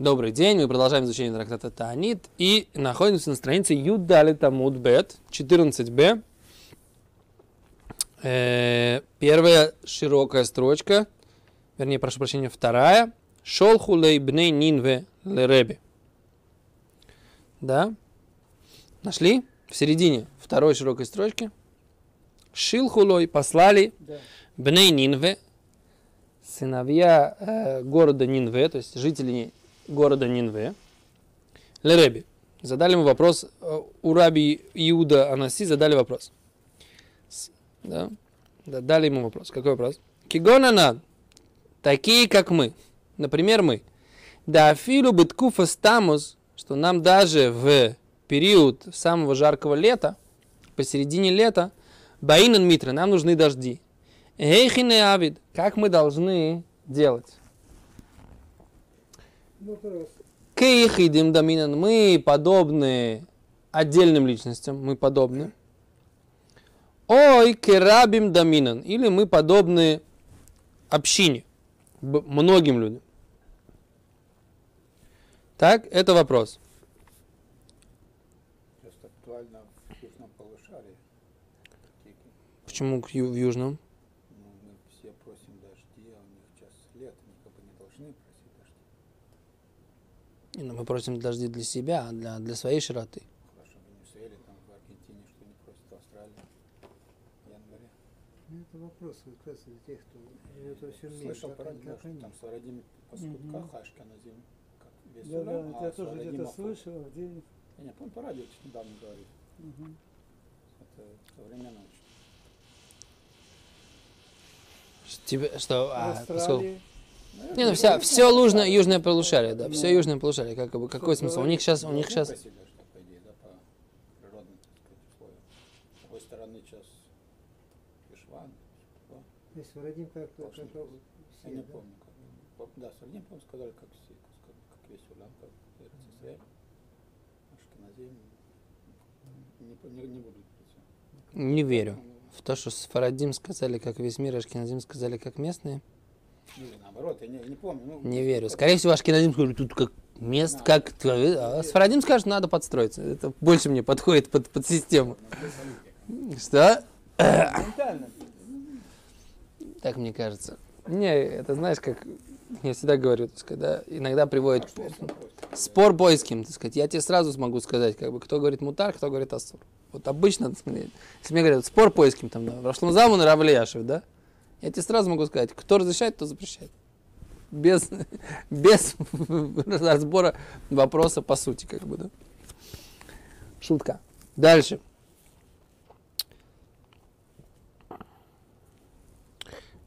Добрый день, мы продолжаем изучение трактата Таанит и находимся на странице Юдали Тамуд Бет, 14b. Э, первая широкая строчка, вернее, прошу прощения, вторая. Шолху лейбней нинве лереби. Да? Нашли? В середине второй широкой строчки. Шилхулой послали Да. Бней Нинве, сыновья э, города Нинве, то есть жители города Нинве, Лереби. Задали ему вопрос, э, у раби Иуда Анаси задали вопрос. Да? Да, дали ему вопрос. Какой вопрос? Кигонана, такие как мы, например, мы. Да афилу быткуфа стамус, что нам даже в период самого жаркого лета, посередине лета, Баинан Митра, нам нужны дожди. Эйхине Авид, как мы должны делать? Вопрос. Кейхидим доминан, мы подобны отдельным личностям, мы подобны. Ой, керабим доминан, или мы подобны общине, многим людям. Так, это вопрос. Сейчас актуально в южном полушарии. Такие, Почему в южном? Ну, мы все просим дожди, а у них сейчас лето, они как бы не должны просить дожди. Не, ну, Мы просим дожди для себя, а для, для своей широты. Хорошо, в Венесуэле, там в Аргентине, что не просят в Австралии в январе. Ну, Это вопрос как раз из тех, кто живет во всем мире. Слышал про как что там Сарадим по Мгм. скутках, Ашканазим, как весь Да, да, Улам, я а тоже где-то слышал, где... Я не помню, по радио чуть недавно говорит. Мгм. Это современно очень. Тебе, что, В а, поскольку-. Не, ну вся, все южное, южное полушарие, да, все южное полушарие, как бы, какой смысл? У них сейчас, у них сейчас. С Вадим как как все, Я не да? помню. Как, По- да, по сказали, как все, как, как весь Улам, как Ашкеназим. Не, по- не, не буду не верю в то, что с Фарадим сказали, как весь мир, Ашкеназим сказали, как местные. Или наоборот, я не, не помню. Ну, Не верю. Скорее всего, Ашкеназим скажут, тут как мест, как... твои», А с Фарадим скажут, надо подстроиться. Это больше мне подходит под, под систему. Что? Ментально. Так мне кажется. Не, это знаешь, как я всегда говорю, так сказать, да, иногда приводит спор бойским, так сказать. Я тебе сразу смогу сказать, как бы, кто говорит мутар, кто говорит асур. Вот обычно, так сказать, если мне говорят, спор поиским, там, да, Рашлам и Равлияшев, да, я тебе сразу могу сказать, кто разрешает, кто запрещает. Без, без разбора вопроса по сути, как бы, да. Шутка. Дальше.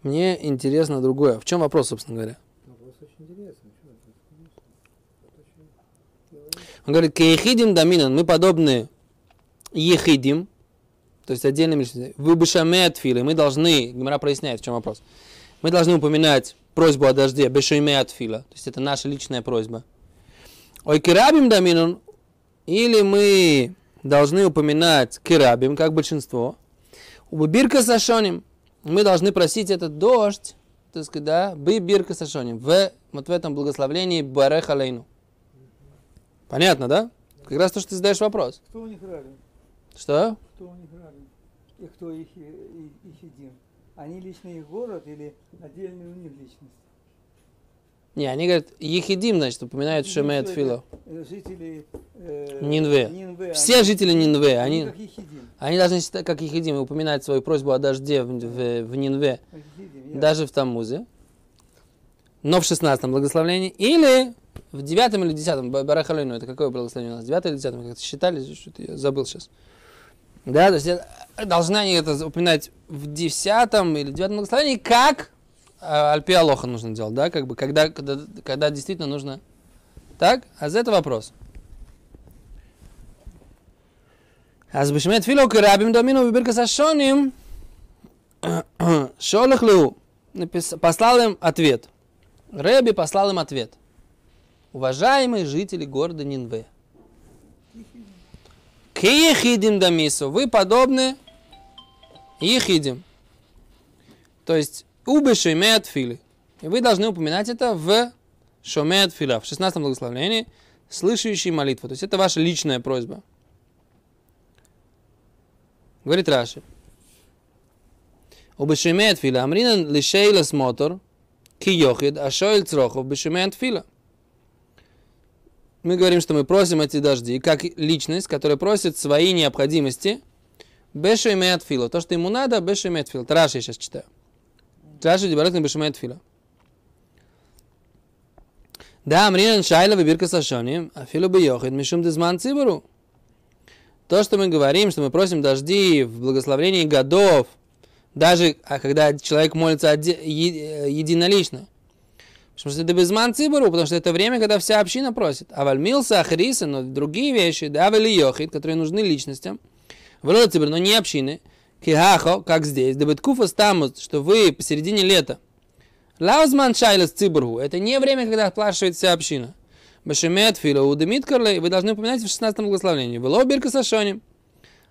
Мне интересно другое. В чем вопрос, собственно говоря? Вопрос очень интересный. Он говорит, кеехидим доминан, мы подобны ехидим, то есть отдельным личностям. Вы бешаме филы, мы должны, Гимара проясняет, в чем вопрос. Мы должны упоминать просьбу о дожде, бешаме фила, то есть это наша личная просьба. Ой, керабим доминан, или мы должны упоминать керабим, как большинство. Убирка сашоним, мы должны просить этот дождь, так сказать, да, бы бирка сашоним, в, вот в этом благословлении барех алейну. Понятно, да? Как раз то, что ты задаешь вопрос. Кто у них равен? Что? Кто у них равен? И кто их, и- и- их един? Они лично их город или отдельные у них личность? Не, они говорят, Ехидим, значит, упоминают Шемет Что Фило. э, Жители э, Нинве. Нинве, Все они- жители Нинве, они они, они должны считать, как Ехидим, и упоминать свою просьбу о дожде в, в, в Нинве, Ехидим, даже в Тамузе, но в 16 благословлении, или в 9 или 10 Барахалину, это какое благословение у нас, 9 или 10 мы как-то считали, что-то я забыл сейчас. Да, то есть это- должны они это упоминать в 10 или 9 благословении, как а, Альпи Алоха нужно делать, да, как бы, когда, когда, когда действительно нужно. Так, а за это вопрос. אז בשמי תפילו כרבים דומינו בברכת השונים, шолах леу, напис- послал им ответ. Рэби послал им ответ. Уважаемые жители города Нинве, к ехидим дамису, вы подобны ехидим. То есть, убыши имеют фили. И вы должны упоминать это в шомет фила. В 16 благословении слышащий молитву. То есть это ваша личная просьба. Говорит Раши. Убешемет фила. Амринан лишейла смотр. Ки йохид, а шоэль црохов бешемет фила. Мы говорим, что мы просим эти дожди, как личность, которая просит свои необходимости, бешемет фила. То, что ему надо, бешемет фила. Раши я сейчас читаю. Раши дебарат на бешемет фила. Да, Амринан Шайла выбирка сашоним, а филу бы йохид, мишум дизман цибару. То, что мы говорим, что мы просим дожди в благословении годов, даже а когда человек молится оде- е- единолично. Потому что это безман цибару, потому что это время, когда вся община просит. А вальмилса, ахриса, но другие вещи, да, вали йохид, которые нужны личностям, вроде цибар, но не общины, кихахо, как здесь, дебеткуфа стамус, что вы посередине лета, Лаузман шайлес цибургу. Это не время, когда оплачивает вся община. Башемет фила удемит. Вы должны упоминать в 16 благословении. Было бирка сашони.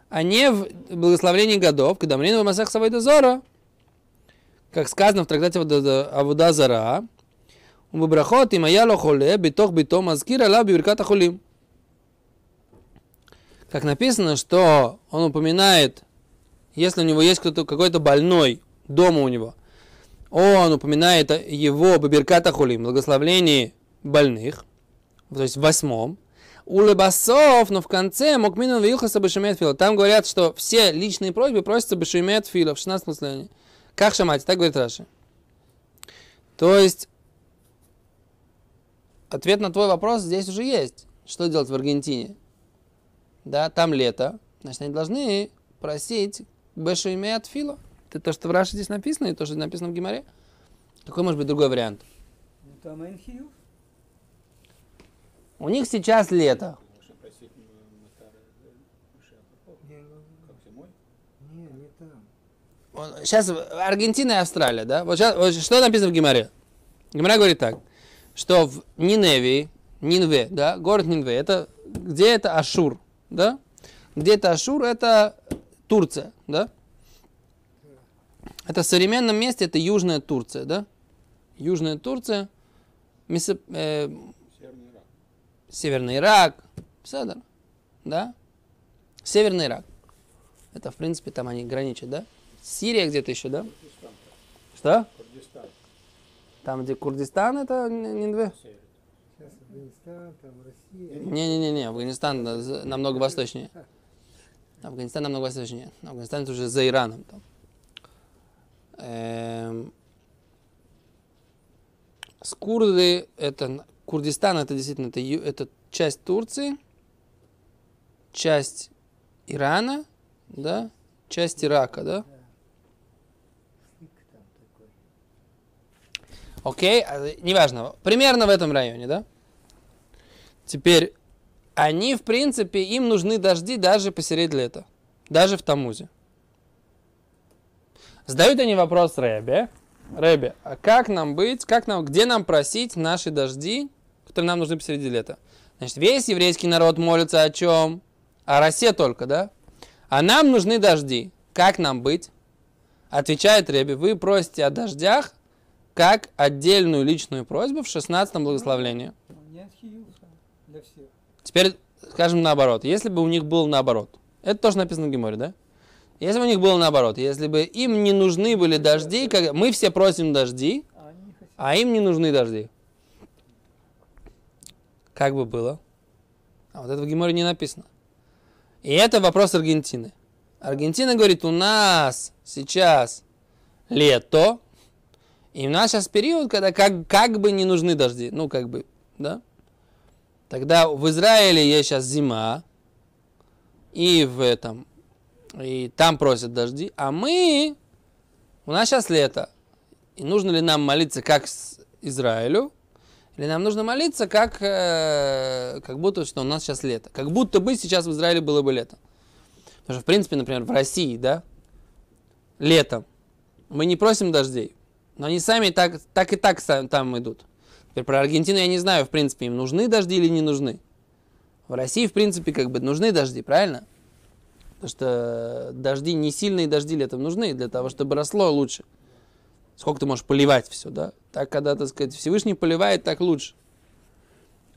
А не в благословении годов, когда мрин в масах савайда зора. Как сказано в трактате Авуда Зара. ובברכות אם היה לו חולה בתוך ביתו מזכיר עליו בברכת החולים. Как написано, что он упоминает, если у него есть кто-то, какой-то больной дома у него, он упоминает его Бабирката Хулим, благословлении больных, то есть в восьмом. У Лебасов, но в конце Мокмину Вилхаса Бешемет Фила. Там говорят, что все личные просьбы просятся Бешемет Фила в 16 благословении. Как шамать? Так говорит Раши. То есть, ответ на твой вопрос здесь уже есть. Что делать в Аргентине? Да, там лето. Значит, они должны просить Бешемет Фила. Это то, что в Раше здесь написано, и то, что написано в Гимаре. Какой может быть другой вариант? У них сейчас лето. Сейчас Аргентина и Австралия, да? Вот, сейчас, вот что написано в Гимаре? Гимара говорит так, что в Ниневии, Нинве, да, город Нинве, это где это Ашур, да? Где это Ашур, это Турция, да? Это в современном месте, это Южная Турция, да? Южная Турция, Месоп- э, Северный Ирак. Северный Ирак, Седер, да? Северный Ирак. Это, в принципе, там они граничат, да? Сирия где-то еще, да? Курдистан. Что? Курдистан. Там, где Курдистан, это Н- Ниндве? Север. Сейчас Афганистан, там Россия. Не-не-не, Афганистан з- намного восточнее. Афганистан намного восточнее. Афганистан это уже за Ираном. Там. Эм, с курды, это, Курдистан, это действительно, это, это часть Турции, часть Ирана, да, часть Ирака, да. Стык там такой. Окей, а, неважно, примерно в этом районе, да? Теперь, они, в принципе, им нужны дожди даже посередь лета, даже в Тамузе. Задают они вопрос Рэбе. Рэбе, а как нам быть, как нам, где нам просить наши дожди, которые нам нужны посреди лета? Значит, весь еврейский народ молится о чем? О росе только, да? А нам нужны дожди. Как нам быть? Отвечает Рэбе, вы просите о дождях, как отдельную личную просьбу в 16 благословлении. Ну. Теперь скажем наоборот. Если бы у них было наоборот. Это тоже написано в Геморе, да? Если бы у них было наоборот. Если бы им не нужны были дожди, как... мы все просим дожди, А а им не нужны дожди. Как бы было? А вот это в Геморе не написано. И это вопрос Аргентины. Аргентина говорит, у нас сейчас лето, и у нас сейчас период, когда как, как бы не нужны дожди. Ну, как бы, да? Тогда в Израиле есть сейчас зима, и в этом, и там просят дожди, а мы, у нас сейчас лето. И нужно ли нам молиться как с Израилю, или нам нужно молиться как, э, как будто, что у нас сейчас лето. Как будто бы сейчас в Израиле было бы лето. Потому что, в принципе, например, в России, да, летом мы не просим дождей, но они сами так, так и так там идут. Теперь про Аргентину я не знаю, в принципе, им нужны дожди или не нужны. В России, в принципе, как бы нужны дожди, правильно? Потому что дожди, не сильные дожди летом нужны для того, чтобы росло лучше. Сколько ты можешь поливать все, да? Так, когда, так сказать, Всевышний поливает, так лучше.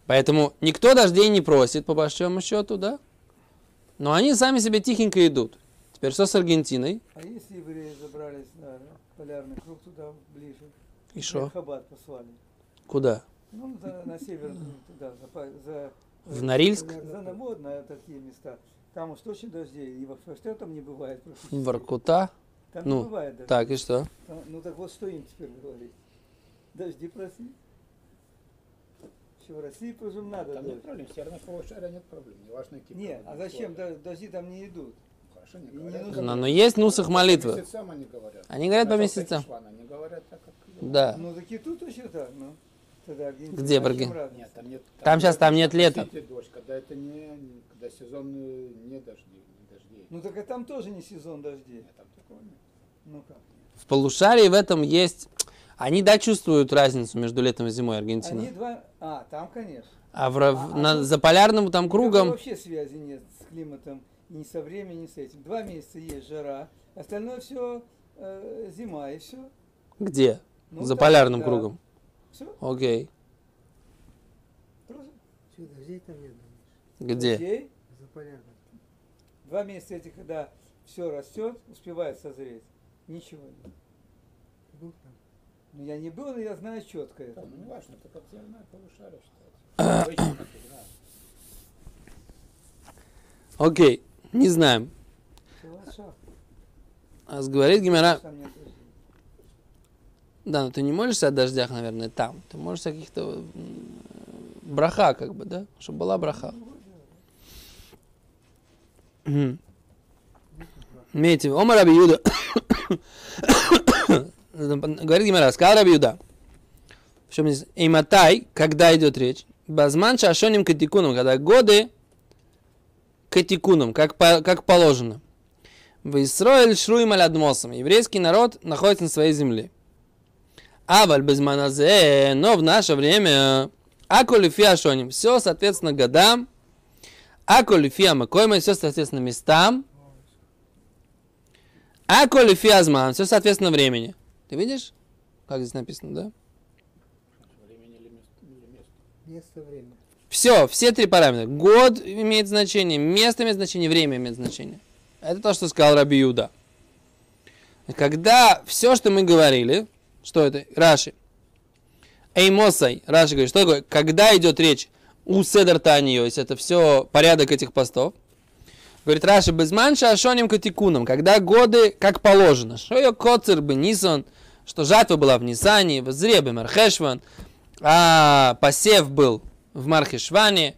Поэтому никто дождей не просит, по большому счету, да? Но они сами себе тихенько идут. Теперь что с Аргентиной? А если евреи забрались на полярный круг туда ближе? И что? Хаббат послали. Куда? Ну, за- на север, туда, за, за, В Норильск? За Намод, на такие места. Там уж точно дождей. И во что там не бывает Воркута? Там ну, не бывает дождей. Так, и что? Там- Ну так вот что им теперь говорить? Дожди просить? Что в России прожим надо. Там дождь. нет проблем, в северном полушарии нет проблем. Неважно, какие Нет, а зачем? условия. Дожди там не идут. Но, но есть нусах По молитвы. месяцам они говорят. Они говорят по месяцам. Они говорят так, как... Да. Ну так и тут еще так, ну. Тогда Где а разница? Нет, там нет... Там щас там нет лета. Дождь, когда это не... Когда сезон э, не дождей. Не дождей. Ну так и там тоже не сезон дождей. Нет, там такого нет. Ну как? В полушарии в этом есть... Они, да, чувствуют разницу между летом и зимой Аргентина. Они два... А, там, конечно. А, в, А- а на, тут- за полярным там кругом... вообще связи нет с климатом, ни со временем, ни с этим. Два месяца есть жара, остальное все зима и все. Где? Ну, за так, полярным да. кругом. Все. Окей. Что, дождей там нет, думаешь? Где? За полярным. Два месяца эти, когда все растет, успевает созреть. Ничего нет. Ты был там? Ну я не был, но я знаю четко это. Да, ну не важно, это как северное полушарие считается. Окей. Не знаем. А говорит Гимера... Да, но ты не молишься о дождях, наверное, там. Ты о каких-то браха, как бы, да? Чтобы была браха. Имейте, Омар Раби Юда. Говорит Гимара, сказал Раби Юда. В чем здесь? Эйматай, когда идет речь? Базман шашоним катикуном, когда годы катикуном, как, по- как положено. В Исроэль шруим алядмосом. Еврейский народ находится на своей земле. Аваль без маназе, но в наше время Аколи фиашоним, все соответственно годам, Аколи фиамакойма, все соответственно местам, Аколи фиазман, все соответственно времени. Ты видишь, как здесь написано, да? Место? Или место. Место, время. Все, все три параметра. Год имеет значение, место имеет значение, время имеет значение. Это то, что сказал Раби Юда. Когда все, что мы говорили, что это? Раши. Эймосай. Раши говорит, что такое? Когда идет речь у Седер Танио, если это все порядок этих постов. Говорит Раши, без манша ашоним катикуном, когда годы как положено. Ее коцер бы Нисон, что жатва была в Нисане, в Зребе Мархешван, а посев был в Мархешване.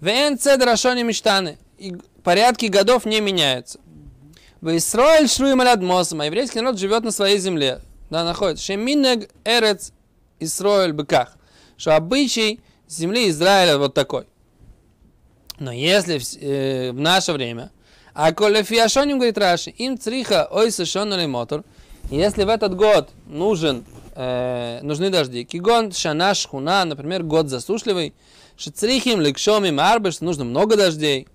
Вен цедр ашоним мечтаны. И порядки годов не меняются. В Исраиль шруим алят мосом, а еврейский народ живет на своей земле. Да, находится. Шеминег эрец Исраиль быках. Что обычай земли Израиля вот такой. Но если э, в наше время, а коли фиашоним, говорит Раши, им цриха ой сошонный мотор, если в этот год нужен, э, нужны дожди, кигон шана шхуна, например, год засушливый, шицрихим ликшомим арбы, что нужно много дождей,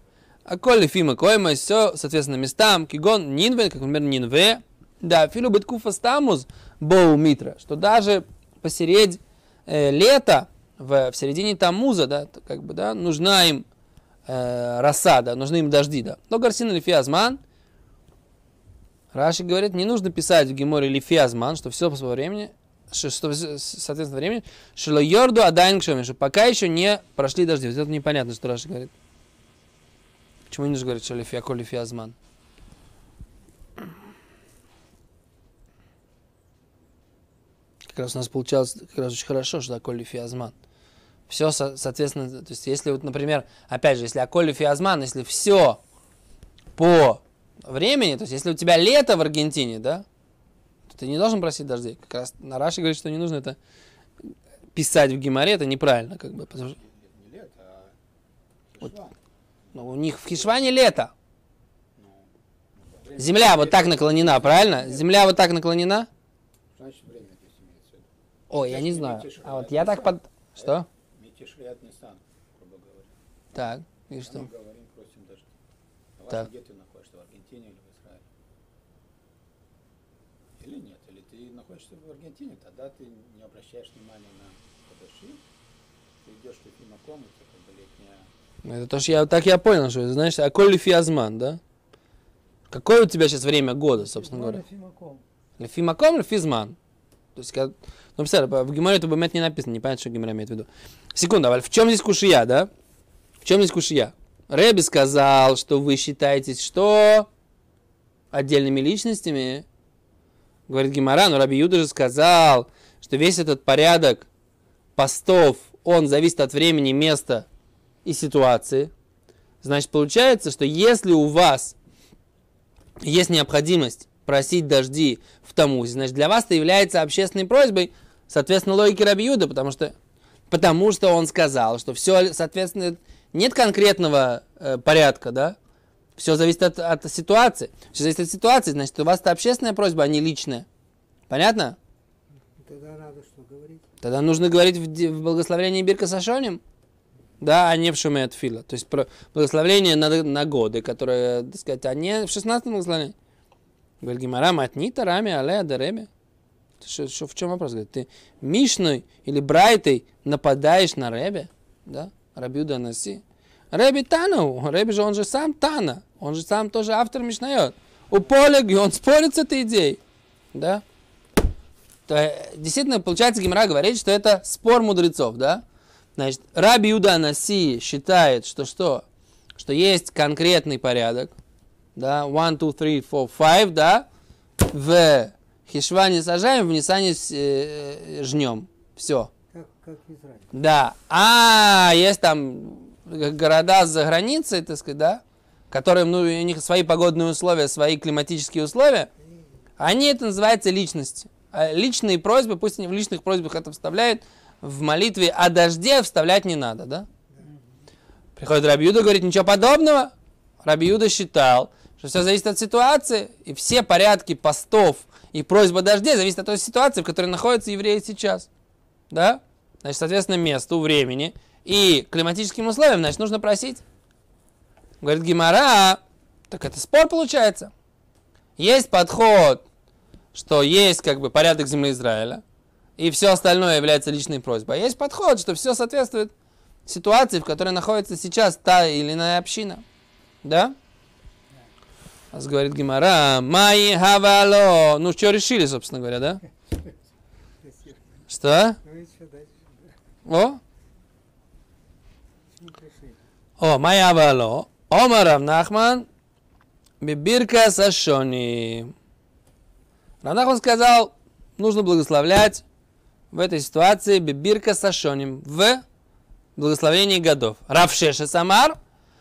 а коли фима койма, все, соответственно, местам, кигон нинве, как, например, нинве, да, филу быткуфа стамус, боу митра, что даже посередь э, лета, в, в середине Тамуза, да, как бы, да, нужна им э, роса, нужны им дожди, да. Но Гарсин или Фиазман, Раши говорит, не нужно писать в Геморе или что все по своему времени, что, соответственно времени, что йорду адайн кшоми, что пока еще не прошли дожди. Вот это непонятно, что Раши говорит. Почему не нужно говорить, что лифия коли фиазман? Как раз у нас получалось как раз очень хорошо, что такое лифиазман. Все, соответственно, то есть если вот, например, опять же, если Аколи Фиазман, если все по времени, то есть если у тебя лето в Аргентине, да, ты не должен просить дождей. Как раз на Раши говорит, что не нужно это писать в Гимаре, это неправильно, как бы, потому что Не, лето, а Вот. Ну, у них в Хишване лето. Земля вот так наклонена, правильно? Земля вот так наклонена? Значит, время здесь имеется в виду. Ой, я не знаю. А вот я так под... Что? Грубо говоря. Так, и что? Мы говорим, просим дождь. А Так. где ты в Аргентине или в Израиле? Или нет? Или ты находишься в Аргентине, тогда ты не обращаешь внимания на Кадаши, ты идешь в Лефимаком, это как бы летняя Это то, что я, так я понял, что это, знаешь, а коль фиазман, да? Какое у тебя сейчас время года, собственно говоря? Фимаком. Лефимаком или физман? То есть, когда... ну, представь, в Гимаре это бэмет не написано, не понятно, что Гимара имеет в виду. Секунду, а в чем здесь кушия, да? В чем здесь кушия? Рэби сказал, что вы считаетесь что? Отдельными личностями? Говорит Гимара, но Раби Юда же сказал, что весь этот порядок постов, он зависит от времени, места и ситуации. Значит, получается, что если у вас есть необходимость просить дожди в Тамузе, значит, для вас это является общественной просьбой, соответственно, логики Рабиуда, потому что, потому что он сказал, что все, соответственно, нет конкретного э, порядка, да, все зависит от, от ситуации. Все зависит от ситуации, значит, у вас это общественная просьба, а не личная. Понятно? Тогда надо что говорить? Тогда нужно говорить в, в благословении Бирка Сашоним, да, а не в Шуме Фила. То есть про благословение на, на годы, которое, так сказать, а не в 16 благословении. Говорит Гимара, матнита, рами, але, адареме. Шо- шо- в чем вопрос? Говорит, ты Мишной или Брайтой нападаешь на Ребе, да, Рабиуда Наси. Реби Тану, Реби же, он же сам Тана, он же сам тоже автор Мишнает. У Полег, он спорит с этой идеей, да. То, действительно, получается, Гимара говорит, что это спор мудрецов, да? Значит, Раби Юда Наси считает, что что? Что есть конкретный порядок, да, one, two, three, four, five, да, в Хишване сажаем, в Нисане э, жнем. Все. Как, как. Да. А, есть там города за границей, так сказать, да, которым, ну, у них свои погодные условия, свои климатические условия. Они, это называется личности. А личные просьбы, пусть они в личных просьбах это вставляют, в молитве о дожде вставлять не надо, да? Приходит Раби Юда, говорит, ничего подобного. Раби Юда считал, что все зависит от ситуации, и все порядки постов и просьба дождей зависят от той ситуации, в которой находятся евреи сейчас. Да? Значит, соответственно, месту, времени и климатическим условиям, значит, нужно просить. Говорит Гимара, так это спор получается. Есть подход, что есть как бы порядок земли Израиля, и все остальное является личной просьбой. А есть подход, что все соответствует ситуации, в которой находится сейчас та или иная община. Да? Нас говорит Гимара, Майи Хавало. Ну, что решили, собственно говоря, да? Что? Ну? О, о, Хавало. Омар Рав Нахман, Бибирка. Рав Нахман сказал, нужно благословлять в этой ситуации Бибирка Сашоним в благословении годов. Рав Шеша Самар,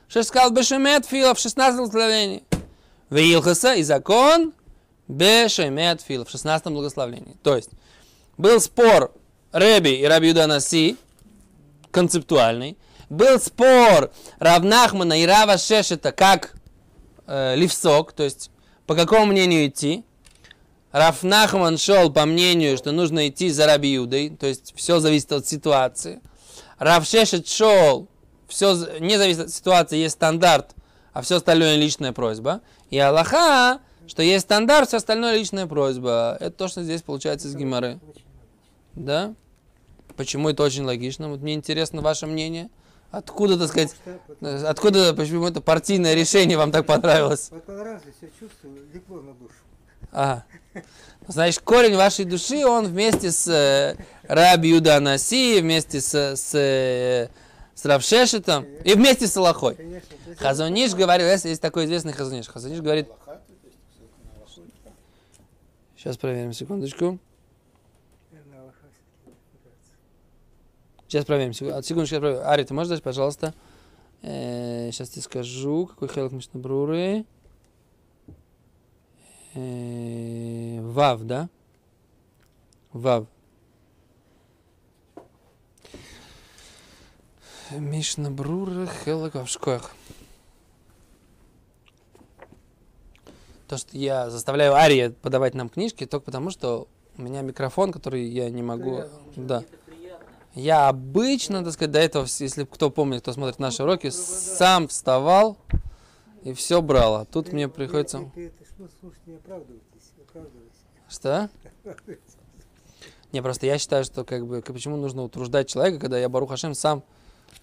Шеш сказал Бешемет Фила в 16 благословении. В Илхаса и закон Бешемет Фила в 16 благословении. То есть, был спор Реби и Раби Юда Наси, концептуальный. Был спор Равнахмана и Рава Шешета, как э, Ливсок, то есть по какому мнению идти. Рафнахман шел по мнению, что нужно идти за Раби то есть все зависит от ситуации. Рав Шешет шел, все не зависит от ситуации, есть стандарт, а все остальное личная просьба. И Аллаха, что есть стандарт, все остальное личная просьба. Это то, что здесь получается из Гимары. Да? Почему это очень логично? Вот мне интересно ваше мнение. Откуда, так сказать, Потому что- э, откуда, почему это партийное решение вам так понравилось? Понравилось, я чувствую, легло на душу. Ага. Значит, корень вашей души, он вместе с э, Раби Юда Анаси, вместе с, с, э, с Равшешетом и вместе с Аллахой. Конечно. Хазуниш говорил, есть, есть такой известный Хазуниш. Хазуниш говорит, сейчас проверим, секундочку. наверное, Аллаха всё-таки опирается. Сейчас проверим, секундочку, я проверю. Ари, ты можешь дать, пожалуйста? Э, сейчас тебе скажу, какой хелк Мишнабруры. Э, Вав, да? Вав. Мишнабрура хелк в школах. То, что я заставляю Ария подавать нам книжки, только потому, что у меня микрофон, который я не могу... Да. Я обычно, так сказать, до этого, если кто помнит, кто смотрит наши уроки, сам вставал и все брал. А тут мне приходится... что, не оправдывайтесь, оправдывайтесь. Что? Не, просто я считаю, что как бы, почему нужно утруждать человека, когда я, Барух Хашем, сам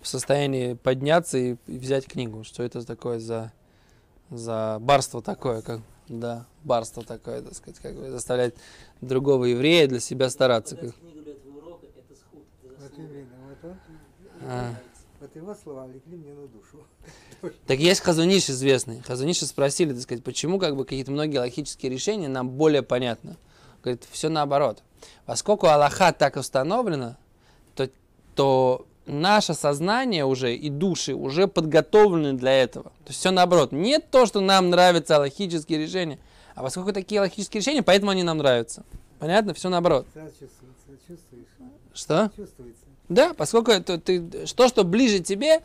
в состоянии подняться и, и взять книгу. Что это такое за, за барство такое, как, да, барство такое, так сказать, как бы заставлять другого еврея для себя стараться. как. А. вот его слова легли мне на душу. Так есть Хазуниш известный. Хазуниши спросили, так сказать, почему как бы какие-то многие логические решения нам более понятны. Говорит, все наоборот. Поскольку Аллаха так установлено, то, то наше сознание уже и души уже подготовлены для этого. То есть все наоборот. Не то, что нам нравятся аллахические решения, а поскольку такие аллахические решения, поэтому они нам нравятся. Понятно? Все наоборот. Сразу чувствуется, чувствуешь, Что? чувствуется. Да, поскольку это, ты, что, что ближе тебе,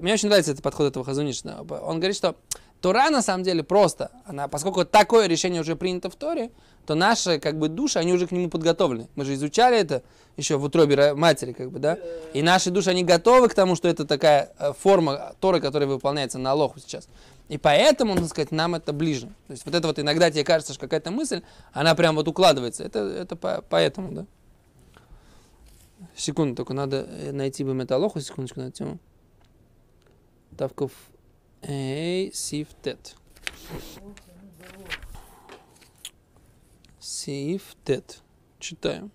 мне очень нравится этот подход этого Хазунишна. Он говорит, что Тора на самом деле просто, она, поскольку такое решение уже принято в Торе, то наши как бы души, они уже к нему подготовлены. Мы же изучали это еще в утробе ро- матери, как бы, да? И наши души, они готовы к тому, что это такая э, форма Торы, которая выполняется на Алоху сейчас. И поэтому, так сказать, нам это ближе. То есть вот это вот иногда тебе кажется, что какая-то мысль, она прям вот укладывается. Это, это по- поэтому, да? Секунду, только надо э, найти бы металлоху, секундочку на тему. Тавков Эй, Сиф Тет. Сиф Тет. Читаем.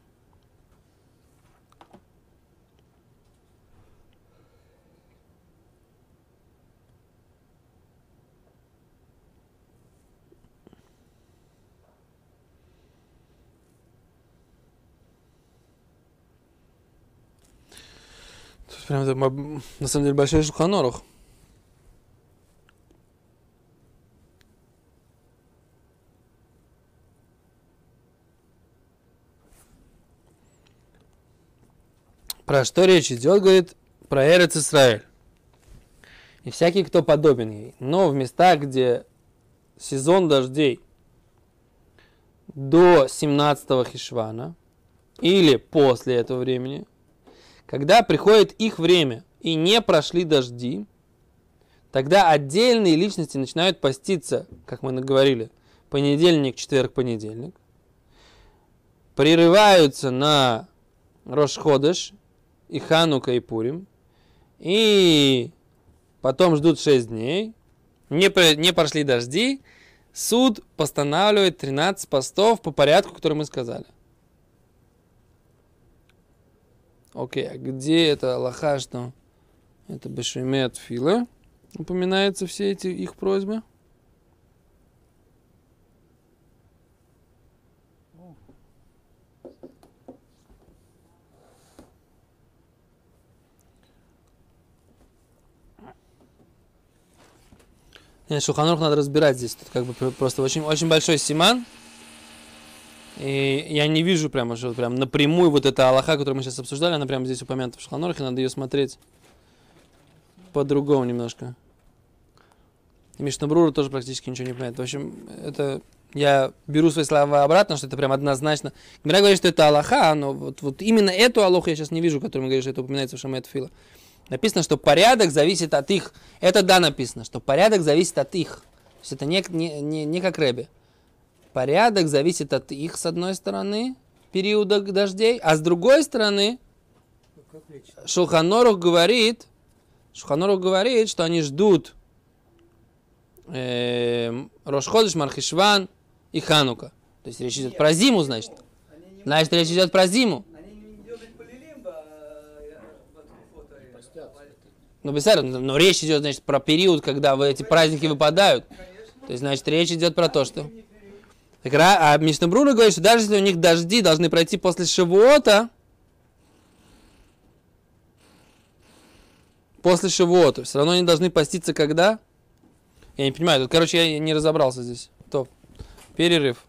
Тут прям это, на самом деле большой шуханорух. Про что речь идет, говорит, про Эрец Исраэль. И всякий, кто подобен ей. Но в местах, где сезон дождей до 17 Хишвана или после этого времени, когда приходит их время и не прошли дожди, тогда отдельные личности начинают поститься, как мы говорили, понедельник, четверг, понедельник, прерываются на Рошходыш и Ханука и Пурим, и потом ждут 6 дней, не, не прошли дожди, суд постанавливает 13 постов по порядку, который мы сказали. Окей, а где это Аллаха, что это Бешемет Фила? Упоминаются все эти их просьбы? Шуханрух надо разбирать здесь. Тут как бы пр- просто очень, очень большой симан. И я не вижу прямо, что прям напрямую вот эта Аллаха, которую мы сейчас обсуждали, она прямо здесь упомянута в Шуханрухе, надо ее смотреть по-другому немножко. И Мишнабрура тоже практически ничего не понимает. В общем, это я беру свои слова обратно, что это прям однозначно. Гмира говорит, что это Аллаха, но вот, вот именно эту Аллаху я сейчас не вижу, которую мы говорим, что это упоминается в Шамет Фила. Написано, что порядок зависит от их. Это да написано, что порядок зависит от их. То есть это не, не, не, не как Рэбе. Порядок зависит от их, с одной стороны, периода дождей, а с другой стороны, Ну. Шулханорух говорит, Шулханорух говорит, что они ждут эм, Рошходыш, Мархишван и Ханука. То есть речь идет про зиму, значит. Значит, речь идет про зиму. Э, э, Постятся. Ну, но, речь идет, значит, про период, когда в эти праздники выпадают. То есть, значит, речь идет про то, что... Так, а Мишнабрура говорит, что даже если у них дожди должны пройти после Шивота, после Шивота, все равно они должны поститься когда? Я не понимаю, тут, короче, я не разобрался здесь. То, перерыв.